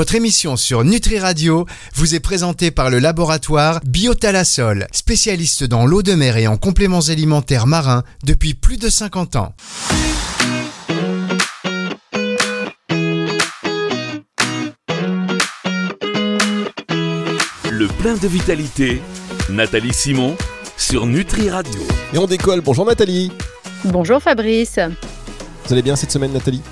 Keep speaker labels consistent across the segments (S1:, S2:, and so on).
S1: Votre émission sur Nutri Radio vous est présentée par le laboratoire Biotalasol, spécialiste dans l'eau de mer et en compléments alimentaires marins depuis plus de 50 ans.
S2: Le plein de vitalité, Nathalie Simon sur Nutri Radio.
S3: Et on décolle. Bonjour Nathalie.
S4: Bonjour Fabrice.
S3: Vous allez bien cette semaine Nathalie?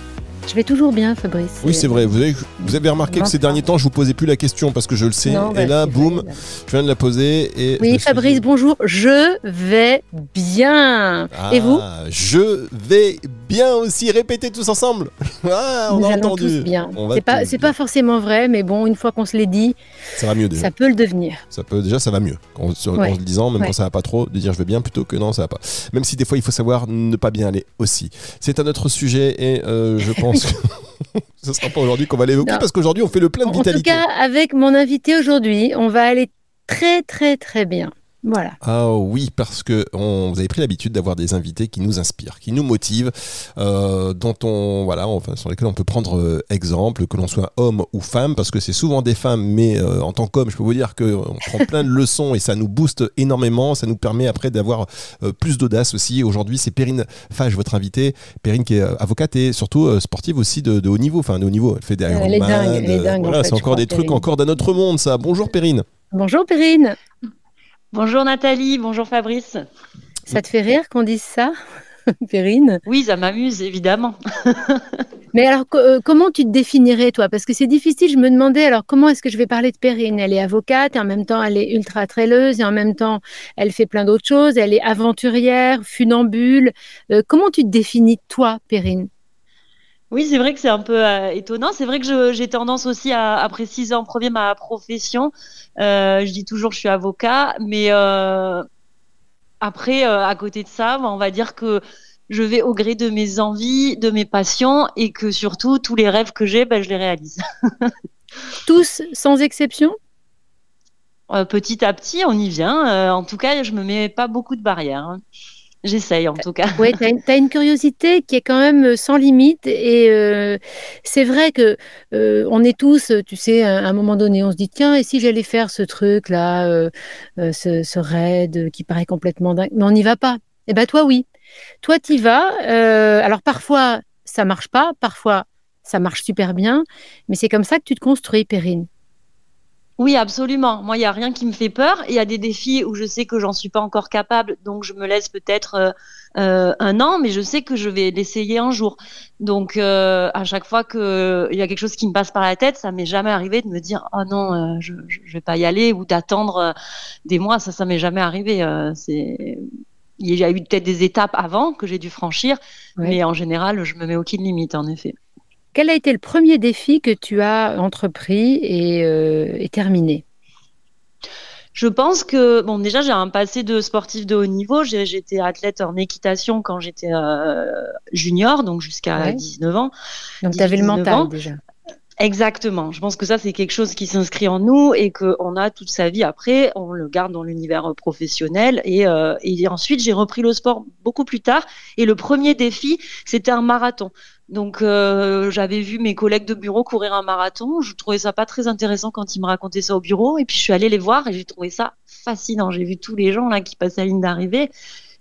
S4: Je vais toujours bien Fabrice.
S3: Oui, c'est vrai. Vous avez, vous avez remarqué que ces derniers temps, je vous posais plus la question parce que je le sais.
S4: Non,
S3: et
S4: bah,
S3: là, boum, je viens de la poser. Et
S4: Oui Fabrice, bonjour. Je vais bien.
S3: Ah,
S4: Et vous
S3: Je vais bien aussi. Répétez tous ensemble. Ah, on
S4: Nous
S3: a entendu.
S4: tous bien. C'est pas,
S3: bien.
S4: forcément vrai, mais bon, une fois qu'on se l'est dit,
S3: Ça va mieux déjà.
S4: ça peut le devenir.
S3: Ça peut déjà, ça va mieux. En, se-
S4: Ouais.
S3: le disant, même
S4: Ouais.
S3: quand ça va pas trop, de dire je vais bien plutôt que non, ça va pas. Même si des fois il faut savoir ne pas bien aller aussi. C'est un autre sujet et euh, je pense que ce sera pas aujourd'hui qu'on va l'évoquer
S4: Non.
S3: parce qu'aujourd'hui on fait le plein de
S4: En tout
S3: vitalité.
S4: cas, avec mon invité aujourd'hui, on va aller très très très bien. Voilà.
S3: Ah oui, parce que on, vous avez pris l'habitude d'avoir des invités qui nous inspirent, qui nous motivent, euh, dont on, voilà, enfin, sur lesquels on peut prendre euh, exemple, que l'on soit homme ou femme, parce que c'est souvent des femmes, mais euh, en tant qu'homme, je peux vous dire qu'on prend plein de leçons et ça nous booste énormément, ça nous permet après d'avoir euh, plus d'audace aussi. Aujourd'hui, c'est Perrine Fage, votre invitée, Perrine qui est avocate et surtout euh, sportive aussi de, de haut niveau, enfin de haut niveau, elle fait des
S4: Elle est
S3: Ironman,
S4: dingue, elle est dingue, en
S3: voilà,
S4: fait,
S3: c'est encore des trucs encore d'un autre monde, ça. Bonjour Perrine.
S4: Bonjour Perrine.
S5: Bonjour Nathalie, bonjour Fabrice.
S4: Ça te fait rire qu'on dise ça, Perrine?
S5: Oui, ça m'amuse évidemment.
S4: Mais alors, euh, comment tu te définirais, toi? Parce que c'est difficile, je me demandais, alors comment est-ce que je vais parler de Perrine? Elle est avocate, et en même temps, elle est ultra traileuse, et en même temps, elle fait plein d'autres choses, elle est aventurière, funambule. Euh, comment tu te définis, toi, Perrine?
S5: Oui, c'est vrai que c'est un peu euh, étonnant. C'est vrai que j'ai tendance aussi à, à préciser en premier ma profession. Euh, je dis toujours que je suis avocat, mais euh, après, à côté de ça, on va dire que je vais au gré de mes envies, de mes passions, et que surtout, tous les rêves que j'ai, ben, je les réalise.
S4: Tous, sans exception?
S5: Petit à petit, on y vient. En tout cas, je me mets pas beaucoup de barrières. J'essaye en tout cas.
S4: Oui, tu as, une curiosité qui est quand même euh, sans limite. Et euh, c'est vrai que euh, on est tous, tu sais, à un moment donné, on se dit tiens, et si j'allais faire ce truc-là, ce, raid qui paraît complètement dingue, mais on n'y va pas. Eh ben toi, oui. Toi, tu y vas. Alors parfois, ça marche pas, parfois, ça marche super bien, mais c'est comme ça que tu te construis, Perrine.
S5: Oui, absolument. Moi, il n'y a rien qui me fait peur. Il y a des défis où je sais que j'en suis pas encore capable, donc je me laisse peut-être euh, euh, un an, mais je sais que je vais l'essayer un jour. Donc, euh, à chaque fois qu'il y a quelque chose qui me passe par la tête, ça m'est jamais arrivé de me dire oh non, euh, je, je vais pas y aller ou d'attendre euh, des mois. Ça, ça m'est jamais arrivé. C'est il y a eu peut-être des étapes avant que j'ai dû franchir,
S4: Ouais.
S5: mais en général, je me mets aucune limite, en effet.
S4: Quel a été le premier défi que tu as entrepris et, euh, et terminé?
S5: Je pense que, bon, déjà, j'ai un passé de sportif de haut niveau. J'ai- J'étais athlète en équitation quand j'étais euh, junior, donc jusqu'à
S4: Ouais.
S5: 19 ans.
S4: Donc, tu avais le
S5: 19
S4: mental
S5: ans.
S4: déjà.
S5: Exactement. Je pense que ça, c'est quelque chose qui s'inscrit en nous et qu'on a toute sa vie après. On le garde dans l'univers professionnel. Et, euh, et ensuite, j'ai repris le sport beaucoup plus tard. Et le premier défi, c'était un marathon. Donc, euh, j'avais vu mes collègues de bureau courir un marathon. Je trouvais ça pas très intéressant quand ils me racontaient ça au bureau. Et puis, je suis allée les voir et j'ai trouvé ça fascinant. J'ai vu tous les gens là qui passaient la ligne d'arrivée.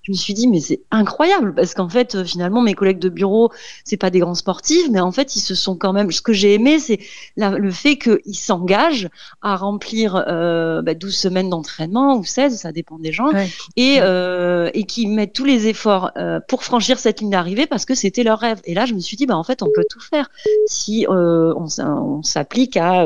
S5: Je me suis dit, mais c'est incroyable parce qu'en fait, euh, finalement, mes collègues de bureau, c'est pas des grands sportifs, mais en fait, ils se sont quand même. Ce que j'ai aimé, c'est le fait qu'ils s'engagent à remplir euh, bah, 12 semaines d'entraînement ou 16, ça dépend des gens,
S4: Ouais.
S5: et, euh, et qui mettent tous les efforts euh, pour franchir cette ligne d'arrivée parce que c'était leur rêve. Et là, je me suis dit, bah, en fait, on peut tout faire si on, s'applique à,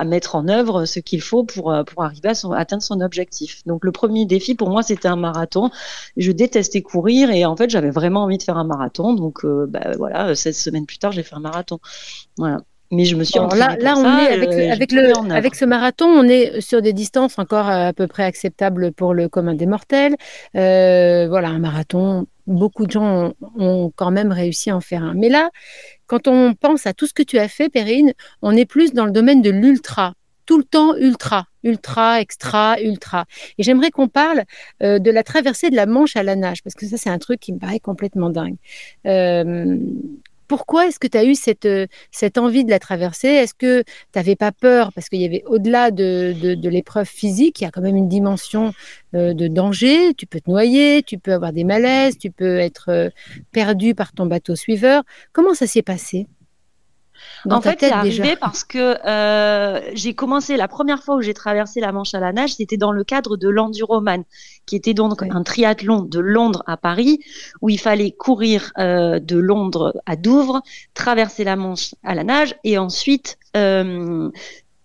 S5: à mettre en œuvre ce qu'il faut pour, pour arriver à son, atteindre son objectif. Donc, le premier défi pour moi, c'était un marathon. Je détestais courir et en fait, j'avais vraiment envie de faire un marathon. Donc, euh, bah, voilà, 16 semaines plus tard, j'ai fait un marathon. Voilà. Mais je me suis
S4: Alors là, là, on
S5: ça,
S4: est avec,
S5: euh,
S4: le,
S5: en
S4: avec ce marathon, on est sur des distances encore à peu près acceptables pour le commun des mortels. Euh, voilà, un marathon, beaucoup de gens ont, ont quand même réussi à en faire un. Mais là, quand on pense à tout ce que tu as fait, Perrine, on est plus dans le domaine de l'ultra. Tout le temps ultra, ultra, extra, ultra. Et j'aimerais qu'on parle euh, de la traversée de la Manche à la nage, parce que ça, c'est un truc qui me paraît complètement dingue. Euh, pourquoi est-ce que tu as eu cette, cette envie de la traverser? Est-ce que tu n'avais pas peur? Parce qu'il y avait au-delà de, de, l'épreuve physique, il y a quand même une dimension de danger. Tu peux te noyer, tu peux avoir des malaises, tu peux être perdu par ton bateau suiveur. Comment ça s'est passé?
S5: En fait, c'est arrivé parce que euh, j'ai commencé la première fois où j'ai traversé la Manche à la nage, c'était dans le cadre de l'Enduroman, qui était donc un triathlon de Londres à Paris, où il fallait courir euh, de Londres à Douvres, traverser la Manche à la nage et ensuite euh,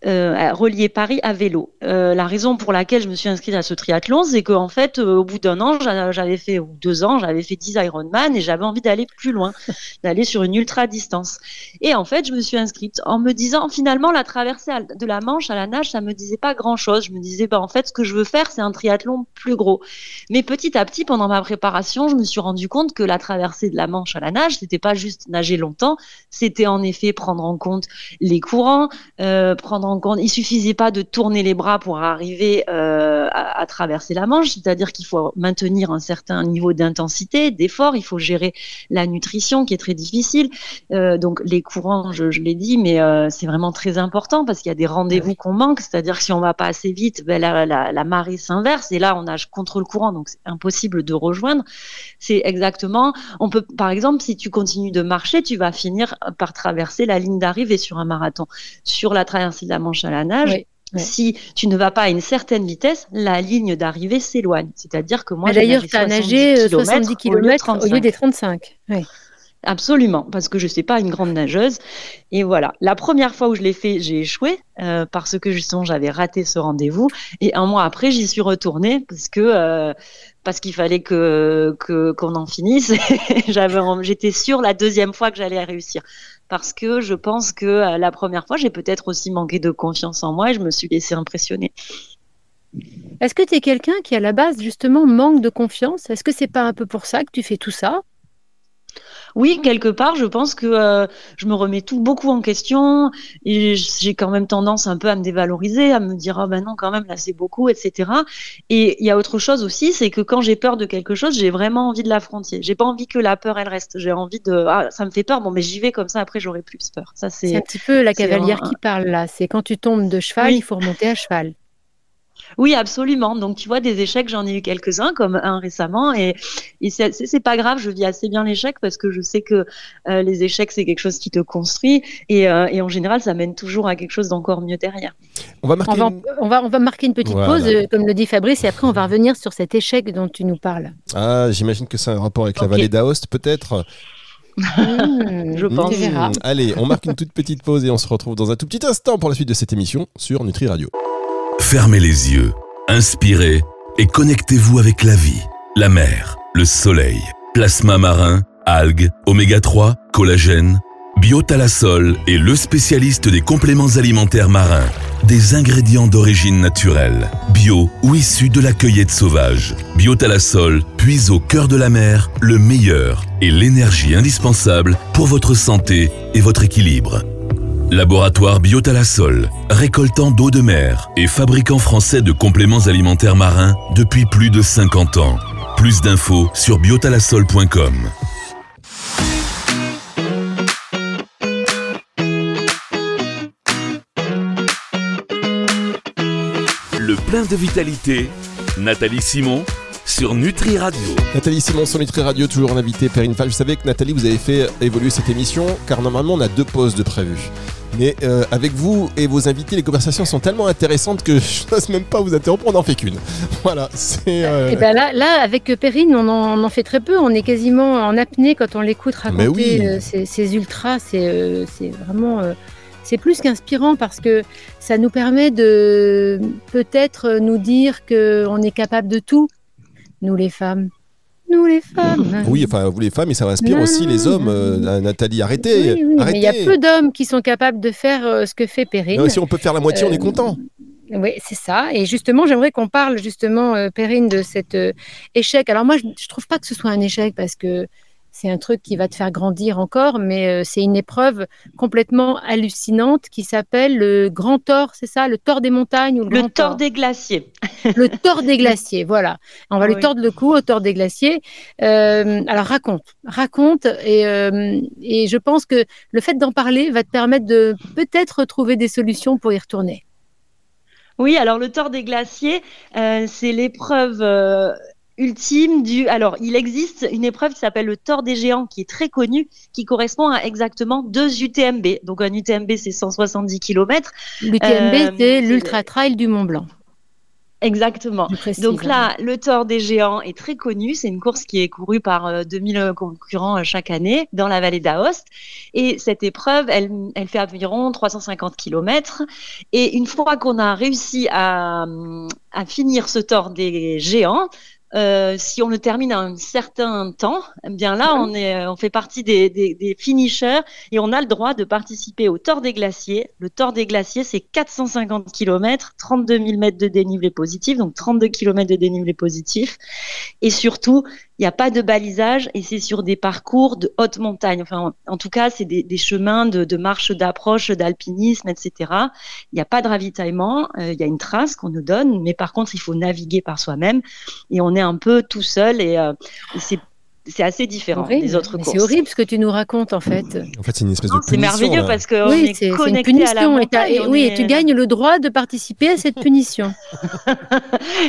S5: euh, relier Paris à vélo. Euh, la raison pour laquelle je me suis inscrite à ce triathlon, c'est qu'en fait, euh, au bout d'un an, j'avais fait, ou deux ans, j'avais fait 10 Ironman et j'avais envie d'aller plus loin, d'aller sur une ultra distance. Et en fait, je me suis inscrite en me disant, finalement, la traversée de la Manche à la nage, ça me disait pas grand chose. Je me disais, bah, en fait, ce que je veux faire, c'est un triathlon plus gros. Mais petit à petit, pendant ma préparation, je me suis rendu compte que la traversée de la Manche à la nage, c'était pas juste nager longtemps, c'était en effet prendre en compte les courants, prendre en compte, il suffisait pas de tourner les bras pour arriver euh, à, traverser la Manche, c'est-à-dire qu'il faut maintenir un certain niveau d'intensité, d'effort, il faut gérer la nutrition qui est très difficile. Euh, donc les courants, je, l'ai dit, mais euh, c'est vraiment très important parce qu'il y a des rendez-vous qu'on manque, c'est-à-dire que si on va pas assez vite, ben, la, marée s'inverse et là on nage contre le courant, donc c'est impossible de rejoindre. C'est exactement, on peut, par exemple, si tu continues de marcher, tu vas finir par traverser la ligne d'arrivée sur un marathon. Sur la traversée de la Manche à la nage, si tu ne vas pas à une certaine vitesse, la ligne d'arrivée s'éloigne. C'est-à-dire que moi,
S4: d'ailleurs, tu as nagé 70 km au lieu, des 35.
S5: Absolument, parce que je ne suis pas une grande nageuse. Et voilà, la première fois où je l'ai fait, j'ai échoué euh, parce que justement j'avais raté ce rendez-vous. Et un mois après, j'y suis retournée parce que euh, parce qu'il fallait que qu'on en finisse. J'avais, j'étais sûre la deuxième fois que j'allais réussir parce que je pense que euh, la première fois, j'ai peut-être aussi manqué de confiance en moi et je me suis laissée impressionner.
S4: Est-ce que tu es quelqu'un qui, à la base, justement, manque de confiance? Est-ce que c'est pas un peu pour ça que tu fais tout ça?
S5: Oui, quelque part, je pense que euh, je me remets tout beaucoup en question et j'ai quand même tendance un peu à me dévaloriser, à me dire oh ben non quand même là c'est beaucoup, etc. Et il y a autre chose aussi, c'est que quand j'ai peur de quelque chose, j'ai vraiment envie de l'affronter. J'ai pas envie que la peur elle reste. J'ai envie de ah ça me fait peur, bon mais j'y vais comme ça après j'aurai plus peur. Ça
S4: c'est. un petit peu la cavalière qui parle là. C'est quand tu tombes de cheval, il faut remonter à cheval.
S5: Oui, absolument. Donc, tu vois, des échecs, j'en ai eu quelques-uns, comme un récemment, et, et c'est pas grave. Je vis assez bien l'échec parce que je sais que euh, les échecs, c'est quelque chose qui te construit, et, euh, et en général, ça mène toujours à quelque chose d'encore mieux derrière.
S4: On va marquer, on va, on va, marquer une petite pause, euh, comme le dit Fabrice, et après, on va revenir sur cet échec dont tu nous parles.
S3: Ah, j'imagine que c'est un rapport avec la vallée d'Aoste, peut-être.
S5: Mmh, je pense.
S3: Mmh. Allez, on marque une toute petite pause et on se retrouve dans un tout petit instant pour la suite de cette émission sur Nutri Radio.
S2: Fermez les yeux, inspirez et connectez-vous avec la vie, la mer, le soleil, plasma marin, algues, oméga 3, collagène. Biotalasol est le spécialiste des compléments alimentaires marins, des ingrédients d'origine naturelle, bio ou issus de la cueillette sauvage. Biotalasol puise au cœur de la mer le meilleur et l'énergie indispensable pour votre santé et votre équilibre. Laboratoire Biotalasol, récoltant d'eau de mer et fabricant français de compléments alimentaires marins depuis plus de 50 ans. Plus d'infos sur biotalasol.com. Le plein de vitalité, Nathalie Simon sur Nutri Radio.
S3: Nathalie Simon sur Nutri Radio, toujours en invité Perrine Fall. Je savais que Nathalie, vous avez fait évoluer cette émission car normalement on a deux pauses de prévues. Mais euh, avec vous et vos invités, les conversations sont tellement intéressantes que je n'ose même pas vous interrompre, on n'en fait qu'une. Voilà.
S4: Et euh, eh ben là, là, avec Perrine, on en, fait très peu. On est quasiment en apnée quand on l'écoute raconter euh, ces, ultras. C'est vraiment. c'est plus qu'inspirant parce que ça nous permet de peut-être nous dire qu'on est capable de tout, nous les femmes nous les femmes.
S3: Oui, enfin, vous les femmes, et ça inspire aussi les hommes. Euh, Nathalie, arrêtez.
S4: il y a peu d'hommes qui sont capables de faire euh, ce que fait Perrine.
S3: si on peut faire la moitié, on est euh, content.
S4: Oui, c'est ça. Et justement, j'aimerais qu'on parle justement, Perrine, de cet échec. Alors moi, je ne trouve pas que ce soit un échec parce que c'est un truc qui va te faire grandir encore, mais euh, c'est une épreuve complètement hallucinante qui s'appelle le Grand Tort, c'est ça, le Tort des montagnes ou
S5: le, Tort des glaciers.
S4: le Tort des glaciers, voilà. On va lui tordre le cou au Tort des glaciers. Euh, alors raconte, raconte, et, euh, et je pense que le fait d'en parler va te permettre de peut-être trouver des solutions pour y retourner.
S5: Oui, alors le Tort des glaciers, c'est l'épreuve ultime du. Alors, il existe une épreuve qui s'appelle le Tort des géants, qui est très connue, qui correspond à exactement deux UTMB. Donc, un UTMB, c'est 170 km.
S4: L'UTMB, euh, c'est l'Ultra Trail du Mont Blanc.
S5: Exactement. Donc là, le Tort des Géants est très connu. C'est une course qui est courue par 2000 euh, concurrents euh, chaque année dans la vallée d'Aoste. Et cette épreuve, elle, elle fait environ 350 km. Et une fois qu'on a réussi à, à finir ce Tort des Géants, euh, si on le termine à un certain temps, eh bien là, on, est, on fait partie des, finishers et on a le droit de participer au Tour des Glaciers. Le Tour des Glaciers, c'est 450 km, 32 000 mètres de dénivelé positif, donc 32 km de dénivelé positif. Et surtout, il n'y a pas de balisage et c'est sur des parcours de haute montagne. Enfin, en, tout cas, c'est des, chemins de, marche d'approche, d'alpinisme, etc. Il n'y a pas de ravitaillement. Euh, il y a une trace qu'on nous donne, mais par contre, il faut naviguer par soi-même et on est un peu tout seul et, euh, et c'est c'est assez différent des autres courses.
S4: C'est horrible ce que tu nous racontes en fait.
S3: En fait, c'est une espèce de
S5: C'est merveilleux parce que
S4: oui,
S5: est, connecté à la montagne.
S4: Et, oui, et tu gagnes le droit de participer à cette punition.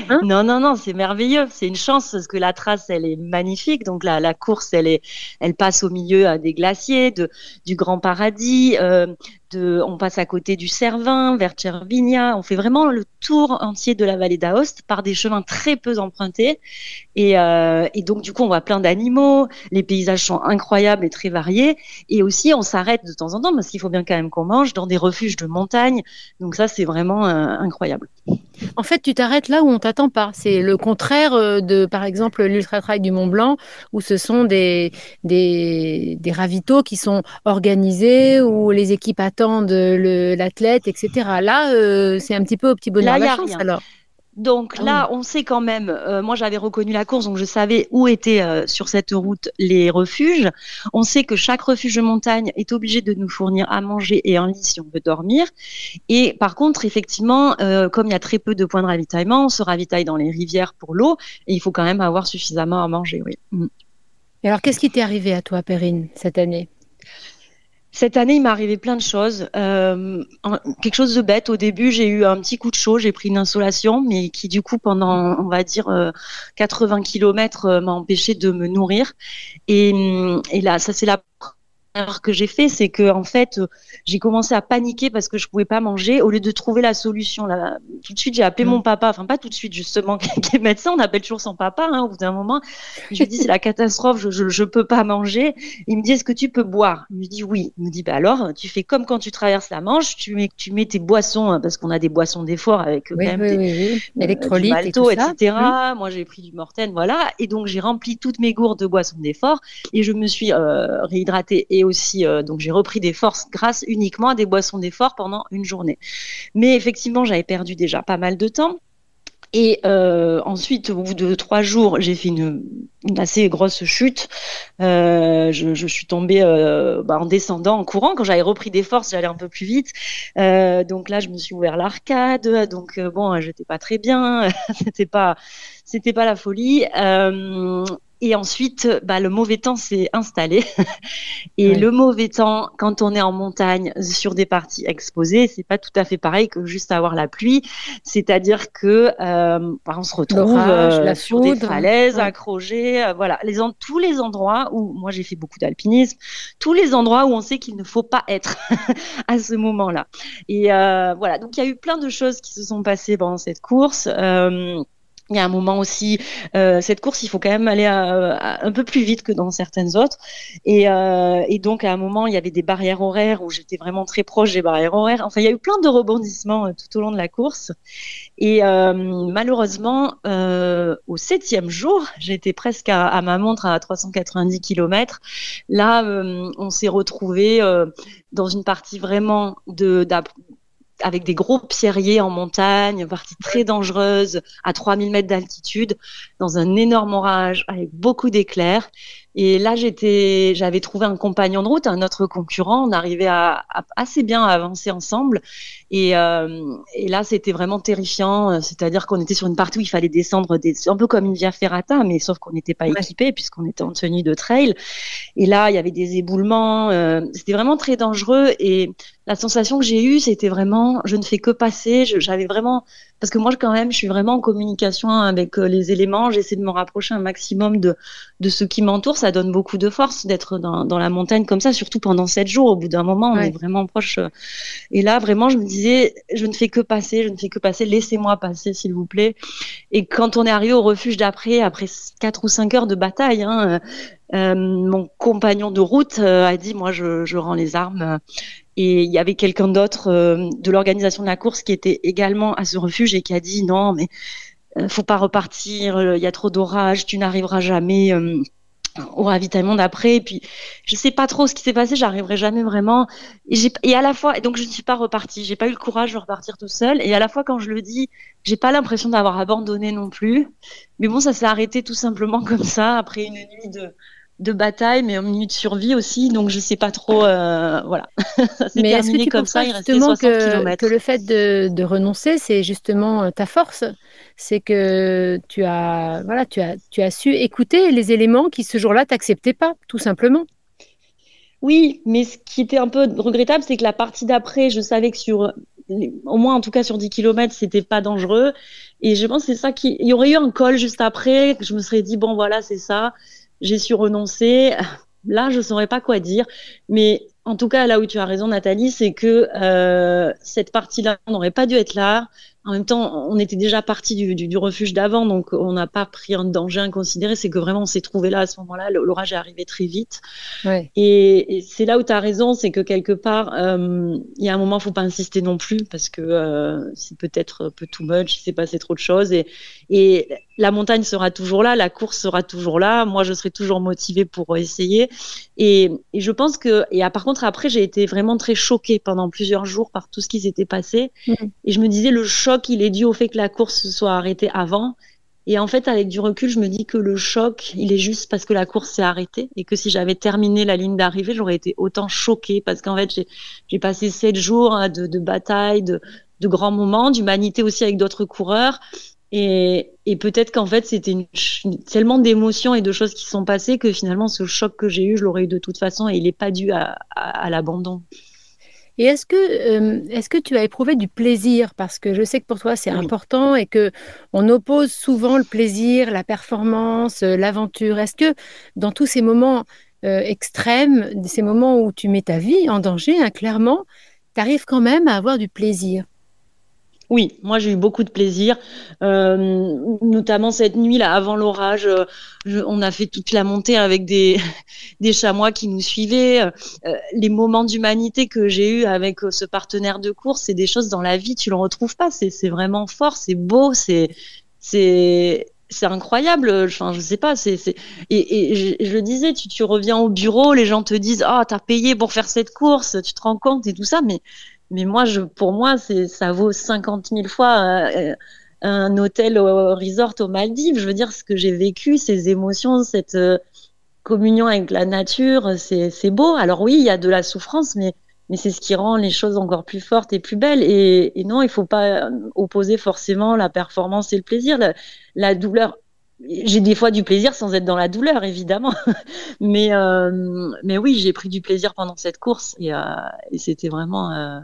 S5: Hein non, non, non, c'est merveilleux. C'est une chance parce que la trace, elle est magnifique. Donc la, la course, elle est, elle passe au milieu des glaciers, de, du Grand Paradis. Euh, on passe à côté du Cervin, vers Cervinia. On fait vraiment le tour entier de la vallée d'Aoste par des chemins très peu empruntés. Et, euh, donc, du coup, on voit plein d'animaux. Les paysages sont incroyables et très variés. Et aussi, on s'arrête de temps en temps parce qu'il faut bien quand même qu'on mange dans des refuges de montagne. Donc ça, c'est vraiment euh, incroyable.
S4: En fait, tu t'arrêtes là où on t'attend pas. C'est le contraire euh, de, par exemple, l'Ultra Trail du Mont Blanc, où ce sont des, des, des ravitaux qui sont organisés, où les équipes attendent l'athlète, etc. Là, euh, c'est un petit peu au petit bonheur
S5: la chance, alors. Donc ah là, on sait quand même, euh, moi j'avais reconnu la course, donc je savais où étaient euh, sur cette route les refuges. On sait que chaque refuge de montagne est obligé de nous fournir à manger et un lit si on veut dormir. Et par contre, effectivement, euh, comme il y a très peu de points de ravitaillement, on se ravitaille dans les rivières pour l'eau et il faut quand même avoir suffisamment à manger. Oui. Mm.
S4: Et alors, qu'est-ce qui t'est arrivé à toi, Perrine, cette année?
S5: Cette année, il m'est arrivé plein de choses. Euh, quelque chose de bête. Au début, j'ai eu un petit coup de chaud, j'ai pris une insolation, mais qui du coup, pendant, on va dire, 80 km, m'a empêché de me nourrir. Et, et là, ça c'est la erreur que j'ai fait, c'est que en fait, euh, j'ai commencé à paniquer parce que je pouvais pas manger. Au lieu de trouver la solution, là, tout de suite, j'ai appelé mon mm. papa. Enfin, pas tout de suite, justement, qui est médecin. On appelle toujours son papa. Hein, au bout d'un moment, je lui dis c'est la catastrophe. Je, je, je, peux pas manger. Il me dit est-ce que tu peux boire? Je lui dis oui. Il me dit bah alors, tu fais comme quand tu traverses la Manche. Tu mets, tu mets tes boissons hein, parce qu'on a des boissons d'effort avec
S4: oui,
S5: même
S4: oui, des, oui, électrolytes,
S5: malto, etc. Moi, j'ai pris du Morten, voilà. Et donc, j'ai rempli toutes mes gourdes de boissons d'effort et je me suis euh, réhydratée et aussi euh, donc j'ai repris des forces grâce uniquement à des boissons d'effort pendant une journée. Mais effectivement, j'avais perdu déjà pas mal de temps. Et euh, ensuite, au bout de trois jours, j'ai fait une, assez grosse chute. Euh, je, suis tombée bah, en descendant, en courant. Quand j'avais repris des forces, j'allais un peu plus vite. donc là, je me suis ouvert l'arcade. Donc bon, j'étais pas très bien. c'était pas, c'était pas la folie. Et ensuite, bah, le mauvais temps s'est installé. et le mauvais temps, quand on est en montagne sur des parties exposées, c'est pas tout à fait pareil que juste avoir la pluie. C'est-à-dire que euh, bah, on se retrouve euh, sur des falaises, accrochées, euh, voilà, les tous les endroits où moi j'ai fait beaucoup d'alpinisme, tous les endroits où on sait qu'il ne faut pas être à ce moment-là. Et euh, voilà, donc il y a eu plein de choses qui se sont passées pendant cette course. Euh, il y a un moment aussi, euh, cette course, il faut quand même aller un peu plus vite que dans certaines autres. Et, euh, et, donc, à un moment, il y avait des barrières horaires où j'étais vraiment très proche des barrières horaires. Enfin, il y a eu plein de rebondissements euh, tout au long de la course. Et malheureusement, au septième jour, j'étais presque à, à, ma montre à 390 km. Là, on s'est retrouvé dans une partie vraiment de avec des gros pierriers en montagne, partie très dangereuse, à 3000 mètres d'altitude, dans un énorme orage, avec beaucoup d'éclairs. Et là, j'étais, j'avais trouvé un compagnon de route, un autre concurrent. On arrivait à, assez bien avancer ensemble. Et, euh, et là, c'était vraiment terrifiant. C'est-à-dire qu'on était sur une partie où il fallait descendre des, un peu comme une via ferrata, mais sauf qu'on n'était pas équipé puisqu'on était en tenue de trail. Et là, il y avait des éboulements. Euh, c'était vraiment très dangereux. Et la sensation que j'ai eue, c'était vraiment, je ne fais que passer. J'avais vraiment, parce que moi, quand même, je suis vraiment en communication avec euh, les éléments. J'essaie de me rapprocher un maximum de, de ce qui m'entoure. Ça donne beaucoup de force d'être dans, dans, la montagne comme ça, surtout pendant sept jours. Au bout d'un moment, on est vraiment proche. Euh. Et là, vraiment, je me disais, je ne fais que passer, je ne fais que passer. Laissez-moi passer, s'il vous plaît. Et quand on est arrivé au refuge d'après, après quatre ou cinq heures de bataille, hein, mon compagnon de route a dit, moi, je, rends les armes. Et il y avait quelqu'un d'autre euh, de l'organisation de la course qui était également à ce refuge et qui a dit non, mais euh, faut pas repartir, euh, il y a trop d'orage, tu n'arriveras jamais au ravitaillement d'après. Et puis, je sais pas trop ce qui s'est passé, j'arriverai jamais vraiment. Et, et à la fois, et donc je ne suis pas repartie, j'ai pas eu le courage de repartir tout seul. Et à la fois, quand je le dis, j'ai pas l'impression d'avoir abandonné non plus. Mais bon, ça s'est arrêté tout simplement comme ça après une nuit de de bataille, mais en minute de survie aussi. Donc je sais pas trop. Euh, voilà.
S4: ça s'est terminé comme ça. Il restait 60 que, que le fait de, renoncer, c'est justement euh, ta force. C'est que tu as, voilà, tu as, tu as su écouter les éléments qui ce jour-là t'acceptaient pas, tout simplement.
S5: Oui, mais ce qui était un peu regrettable, c'est que la partie d'après, je savais que sur, au moins en tout cas sur 10 km, c'était pas dangereux. Et je pense que c'est ça qui. Il y aurait eu un col juste après, je me serais dit, bon voilà, c'est ça j'ai su renoncer. Là, je ne saurais pas quoi dire, mais en tout cas, là où tu as raison, Nathalie, c'est que euh, cette partie-là n'aurait pas dû être là. En même temps, on était déjà parti du, du, du refuge d'avant, donc on n'a pas pris un danger inconsidéré. C'est que vraiment, on s'est trouvé là à ce moment-là. L'orage est arrivé très vite. Ouais. Et, et c'est là où tu as raison, c'est que quelque part, euh, il y a un moment, il faut pas insister non plus, parce que euh, c'est peut-être un peu too much, il s'est passé trop de choses. Et, et la montagne sera toujours là, la course sera toujours là. Moi, je serai toujours motivée pour essayer. Et, et je pense que, et par contre, après, j'ai été vraiment très choquée pendant plusieurs jours par tout ce qui s'était passé. Mmh. Et je me disais, le choc il est dû au fait que la course soit arrêtée avant. Et en fait, avec du recul, je me dis que le choc, il est juste parce que la course s'est arrêtée et que si j'avais terminé la ligne d'arrivée, j'aurais été autant choquée parce qu'en fait, j'ai passé sept jours hein, de, de bataille, de, de, grands moments, d'humanité aussi avec d'autres coureurs. Et, et peut-être qu'en fait, c'était tellement d'émotions et de choses qui sont passées que finalement, ce choc que j'ai eu, je l'aurais eu de toute façon et il n'est pas dû à, à, à l'abandon.
S4: Et est-ce que, euh, est-ce que tu as éprouvé du plaisir? Parce que je sais que pour toi, c'est important et que on oppose souvent le plaisir, la performance, euh, l'aventure. Est-ce que dans tous ces moments euh, extrêmes, ces moments où tu mets ta vie en danger, hein, clairement, tu arrives quand même à avoir du plaisir?
S5: Oui, moi j'ai eu beaucoup de plaisir, euh, notamment cette nuit là avant l'orage. Euh, on a fait toute la montée avec des, chamois qui nous suivaient. Euh, les moments d'humanité que j'ai eu avec ce partenaire de course, c'est des choses dans la vie tu le retrouves pas. C'est vraiment fort, c'est beau, c'est incroyable. Enfin, je sais pas. Et, je, le disais, tu, tu reviens au bureau, les gens te disent, ah, oh, t'as payé pour faire cette course, tu te rends compte et tout ça, mais mais moi, pour moi, ça vaut 50 000 fois euh, un hôtel au resort aux Maldives. Je veux dire, ce que j'ai vécu, ces émotions, cette euh, communion avec la nature, c'est, beau. Alors oui, il y a de la souffrance, mais, c'est ce qui rend les choses encore plus fortes et plus belles. Et, non, il faut pas opposer forcément la performance et le plaisir. La, la douleur, j'ai des fois du plaisir sans être dans la douleur, évidemment. mais, euh, mais oui, j'ai pris du plaisir pendant cette course et, euh, et c'était vraiment.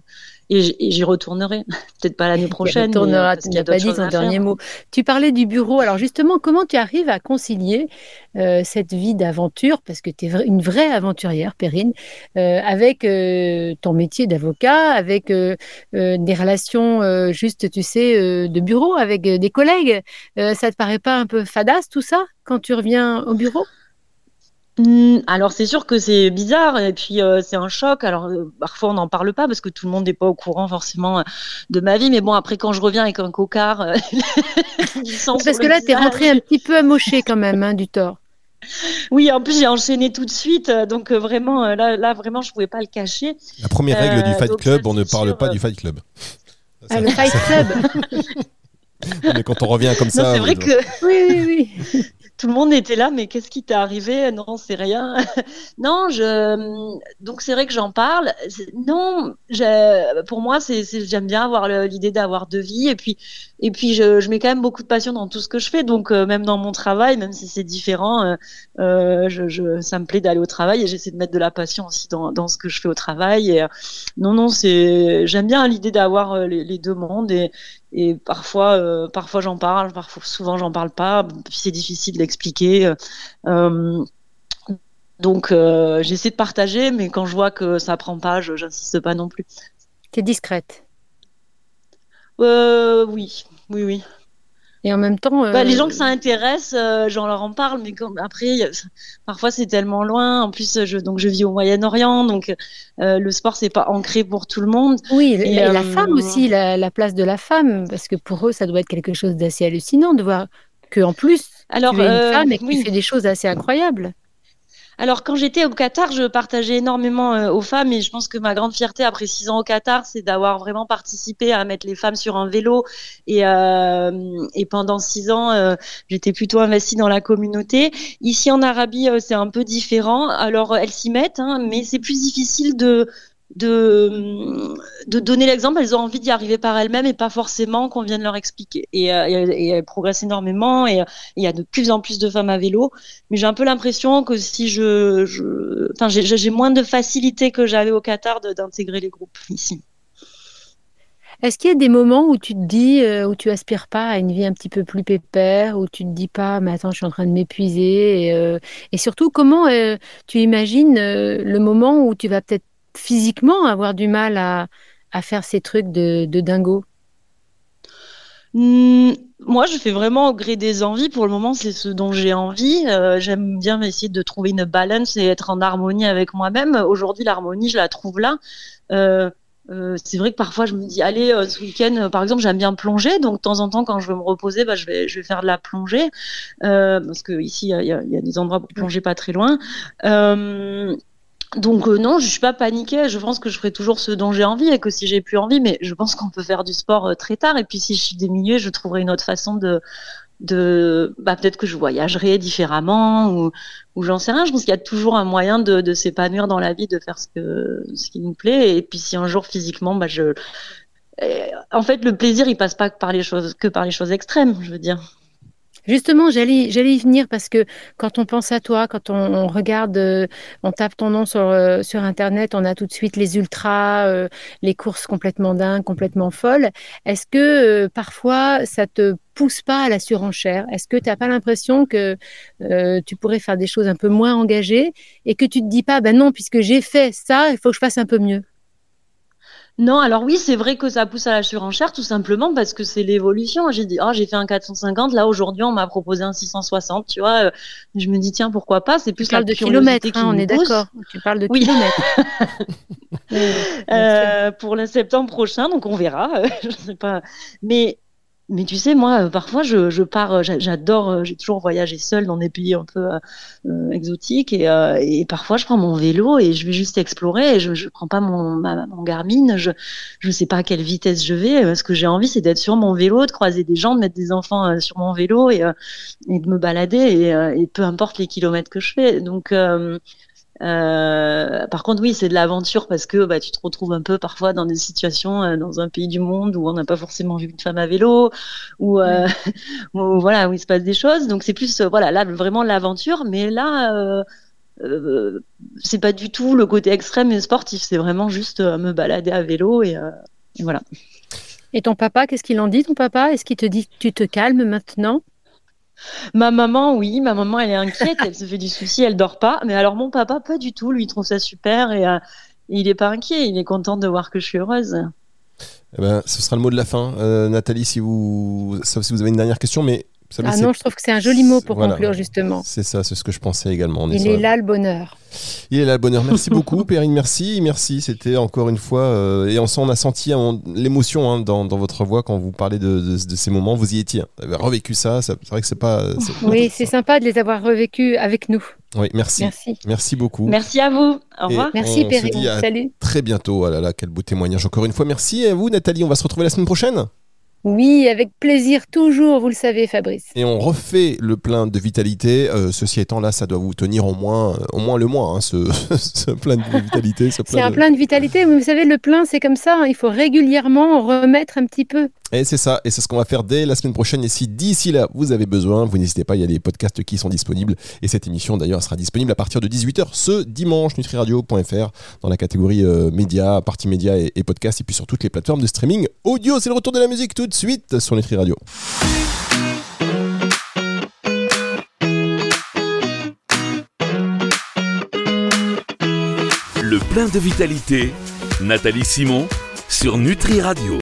S5: Et j'y retournerai. Peut-être pas l'année prochaine. Tu
S4: retourneras, tu n'as pas dit ton dernier mot. Tu parlais du bureau. Alors justement, comment tu arrives à concilier euh, cette vie d'aventure, parce que tu es une vraie aventurière, Perrine, euh, avec euh, ton métier d'avocat, avec des relations juste, tu sais, de bureau, avec des collègues. ça te paraît pas un peu fadasse tout ça quand tu reviens au bureau?
S5: Alors c'est sûr que c'est bizarre et puis euh, c'est un choc. Alors euh, parfois on n'en parle pas parce que tout le monde n'est pas au courant forcément euh, de ma vie. Mais bon après quand je reviens avec un cocard,
S4: parce que là tu es rentré un petit peu amoché quand même hein, du tort.
S5: Oui, en plus j'ai enchaîné tout de suite, donc vraiment là, là vraiment je pouvais pas le cacher.
S3: La première règle du Fight Club, on ne parle pas du Fight Club.
S4: Ah, le Fight Club.
S3: mais quand on revient comme ça.
S5: c'est vrai que.
S4: Oui, oui, oui.
S5: Tout le monde était là, mais qu'est-ce qui t'est arrivé? Non, c'est rien. non, je. Donc c'est vrai que j'en parle. Non, pour moi, j'aime bien avoir l'idée d'avoir deux vies, et puis, je, mets quand même beaucoup de passion dans tout ce que je fais. Donc euh, même dans mon travail, même si c'est différent, euh, euh, ça me plaît d'aller au travail et j'essaie de mettre de la passion aussi dans, ce que je fais au travail. Non, non, c'est. J'aime bien l'idée d'avoir les, deux mondes et parfois, euh, parfois j'en parle, parfois souvent j'en parle pas. C'est difficile d'expliquer. Euh, donc euh, j'essaie de partager, mais quand je vois que ça prend pas, je n'insiste pas non plus.
S4: Tu es discrète.
S5: oui, oui, oui.
S4: Et en même temps.
S5: Bah, les gens que ça intéresse, euh, j'en leur en parle, mais après, parfois c'est tellement loin. En plus, je, donc, je vis au Moyen-Orient, donc euh, le sport, c'est pas ancré pour tout le monde.
S4: Oui, et, la euh, femme aussi, la, place de la femme, parce que pour eux, ça doit être quelque chose d'assez hallucinant de voir qu'en plus, Alors, tu es une femme et que tu fais des choses assez incroyables.
S5: Alors, quand j'étais au Qatar, je partageais énormément euh, aux femmes et je pense que ma grande fierté après six ans au Qatar, c'est d'avoir vraiment participé à mettre les femmes sur un vélo. Et, euh, pendant six ans, euh, j'étais plutôt investie dans la communauté. Ici en Arabie, c'est un peu différent. Alors, elles s'y mettent, hein, mais c'est plus difficile de de, de donner l'exemple, elles ont envie d'y arriver par elles-mêmes et pas forcément qu'on vienne leur expliquer. Et, euh, et, elles progressent énormément et il y a de plus en plus de femmes à vélo. Mais j'ai un peu l'impression que si je, enfin, j'ai moins de facilité que j'avais au Qatar d'intégrer les groupes ici.
S4: Est-ce qu'il y a des moments où tu te dis, euh, où tu aspires pas à une vie un petit peu plus pépère, où tu te dis pas, mais attends, je suis en train de m'épuiser, euh, et, surtout, comment tu imagines le moment où tu vas peut-être physiquement avoir du mal à, faire ces trucs de, dingo
S5: hmm, moi, je fais vraiment au gré des envies. Pour le moment, c'est ce dont j'ai envie. Euh, j'aime bien essayer de trouver une balance et être en harmonie avec moi-même. Aujourd'hui, l'harmonie, je la trouve là. Euh, euh, c'est vrai que parfois, je me dis, allez, ce week-end, par exemple, j'aime bien plonger. Donc, de temps en temps, quand je veux me reposer, bah, je, vais, faire de la plongée. parce que ici, il y, a des endroits pour plonger pas très loin. Donc euh, non, je suis pas paniquée. Je pense que je ferai toujours ce dont j'ai envie et que si j'ai plus envie, mais je pense qu'on peut faire du sport euh, très tard. Et puis si je suis diminuée, je trouverai une autre façon de de bah, peut-être que je voyagerai différemment ou, ou j'en sais rien. Je pense qu'il y a toujours un moyen de, s'épanouir dans la vie, de faire ce que ce qui nous plaît. Et puis si un jour physiquement, bah je euh, en fait, le plaisir, il passe pas par les choses, que par les choses extrêmes, je veux dire.
S4: Justement, j'allais, y venir parce que quand on pense à toi, quand on, regarde, euh, on tape ton nom sur, euh, sur Internet, on a tout de suite les ultras, euh, les courses complètement dingues, complètement folles. Est-ce que parfois ça te pousse pas à la surenchère? Est-ce que tu n'as pas l'impression que tu pourrais faire des choses un peu moins engagées et que tu te dis pas, ben non, puisque j'ai fait ça, il faut que je fasse un peu mieux?
S5: Non, alors oui, c'est vrai que ça pousse à la surenchère, tout simplement parce que c'est l'évolution. J'ai dit, oh, j'ai fait un 450, là aujourd'hui on m'a proposé un 660, tu vois. Euh, je me dis, tiens, pourquoi pas C'est plus
S4: tu la de kilomètres, hein, on est d'accord. Tu parles de oui. kilomètres.
S5: euh, pour le septembre prochain, donc on verra. je sais pas, mais mais tu sais, moi, euh, parfois, je, je pars, euh, j'adore, euh, j'ai toujours voyagé seule dans des pays un peu euh, exotiques et, euh, et, parfois, je prends mon vélo et je vais juste explorer et je, je prends pas mon, mon Garmin, je je sais pas à quelle vitesse je vais. Ce que j'ai envie, c'est d'être sur mon vélo, de croiser des gens, de mettre des enfants sur mon vélo et, et de me balader et, et, peu importe les kilomètres que je fais. Donc, euh, par contre, oui, c'est de l'aventure parce que bah, tu te retrouves un peu parfois dans des situations euh, dans un pays du monde où on n'a pas forcément vu une femme à vélo, ou euh, voilà, où il se passe des choses. Donc c'est plus voilà là vraiment l'aventure, mais là c'est pas du tout le côté extrême et sportif. C'est vraiment juste me balader à vélo et, et voilà.
S4: Et ton papa, qu'est-ce qu'il en dit, ton papa? Est-ce qu'il te dit tu te calmes maintenant?
S5: Ma maman, oui, ma maman, elle est inquiète, elle se fait du souci, elle dort pas. Mais alors mon papa, pas du tout. Lui, trouve ça super et euh, il est pas inquiet. Il est content de voir que je suis heureuse.
S3: Eh ben, ce sera le mot de la fin, euh, Nathalie. Si vous, sauf si vous avez une dernière question, mais
S4: ah non, je trouve que c'est un joli mot pour conclure justement.
S3: C'est ça, c'est ce que je pensais également.
S4: Il est là le bonheur.
S3: Il est là le bonheur. Merci beaucoup, Perrine. Merci, merci. C'était encore une fois euh, et on, on a senti hein, l'émotion hein, dans, votre voix quand vous parlez de, ces moments. Vous y étiez. Vous avez revécu ça. C'est vrai que c'est pas.
S4: Oui, c'est sympa de les avoir revécus avec nous.
S3: Oui, merci. Merci. Merci beaucoup.
S5: Merci à vous. Au revoir.
S4: merci Perrine. Salut.
S3: Très bientôt. Ah là là, quel beau témoignage encore une fois. Merci à vous, Nathalie. On va se retrouver la semaine prochaine.
S4: Oui, avec plaisir, toujours, vous le savez, Fabrice.
S3: Et on refait le plein de vitalité. Euh, ceci étant, là, ça doit vous tenir au moins, euh, au moins le mois, hein, ce, ce, plein de vitalité.
S4: C'est un plein de vitalité. Vous savez, le plein, c'est comme ça. Hein. il faut régulièrement remettre un petit peu.
S3: Et c'est ça, et c'est ce qu'on va faire dès la semaine prochaine. Et si d'ici là, vous avez besoin, vous n'hésitez pas, il y a des podcasts qui sont disponibles. Et cette émission, d'ailleurs, sera disponible à partir de 18h ce dimanche, nutriradio.fr, dans la catégorie euh, médias, partie médias et, et podcasts, et puis sur toutes les plateformes de streaming audio. C'est le retour de la musique tout de suite sur Nutri Radio.
S2: Le plein de vitalité, Nathalie Simon sur Nutri Radio.